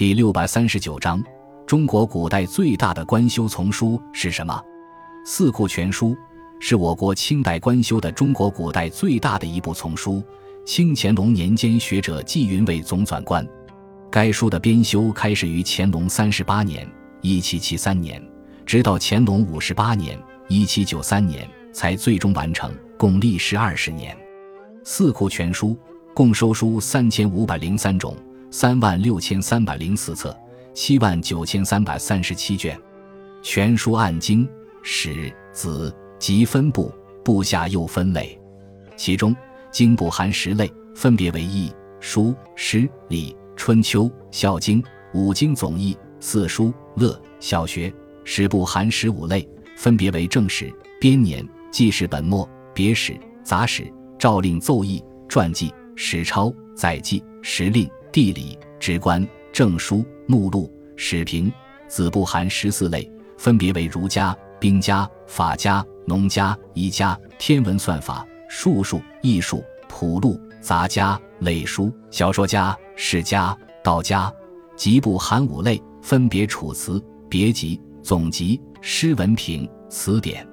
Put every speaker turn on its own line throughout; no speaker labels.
第六百三十九章：中国古代最大的官修丛书是什么？《四库全书》是我国清代官修的中国古代最大的一部丛书。清乾隆年间，学者纪云为总纂官。该书的编修开始于乾隆三十八年（一七七三年），直到乾隆五十八年（一七九三年）才最终完成，共历时二十年。《四库全书》共收书三千五百零三种，三万六千三百零四册，七万九千三百三十七卷。全书按经、史、子及分部，部下又分类，其中经部含十类，分别为易、书、诗、礼。春秋、孝经、五经总义、四书、乐、小学、史部含十五类，分别为正史、编年、纪事本末、别史、杂史、诏令奏议、传记、史钞、载记、时令、地理、职官、证书、目录、史评。子部含十四类，分别为儒家、兵家、法家、农家、医家、天文算法、术数、艺术、谱录、杂家、类书、小说家。史家、道家，集部含五类，分别楚辞、别集、总集、诗文评、词典。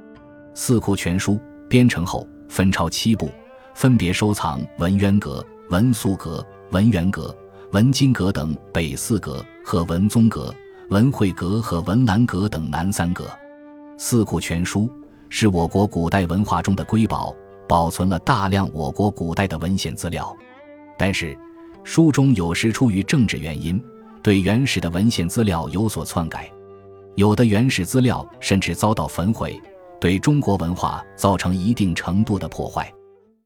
四库全书编成后，分抄七部，分别收藏文渊阁、文肃阁、文元阁、文津阁等北四阁和文宗阁、文惠阁和文澜阁等南三阁。四库全书是我国古代文化中的瑰宝，保存了大量我国古代的文献资料，但是。书中有时出于政治原因，对原始的文献资料有所篡改，有的原始资料甚至遭到焚毁，对中国文化造成一定程度的破坏。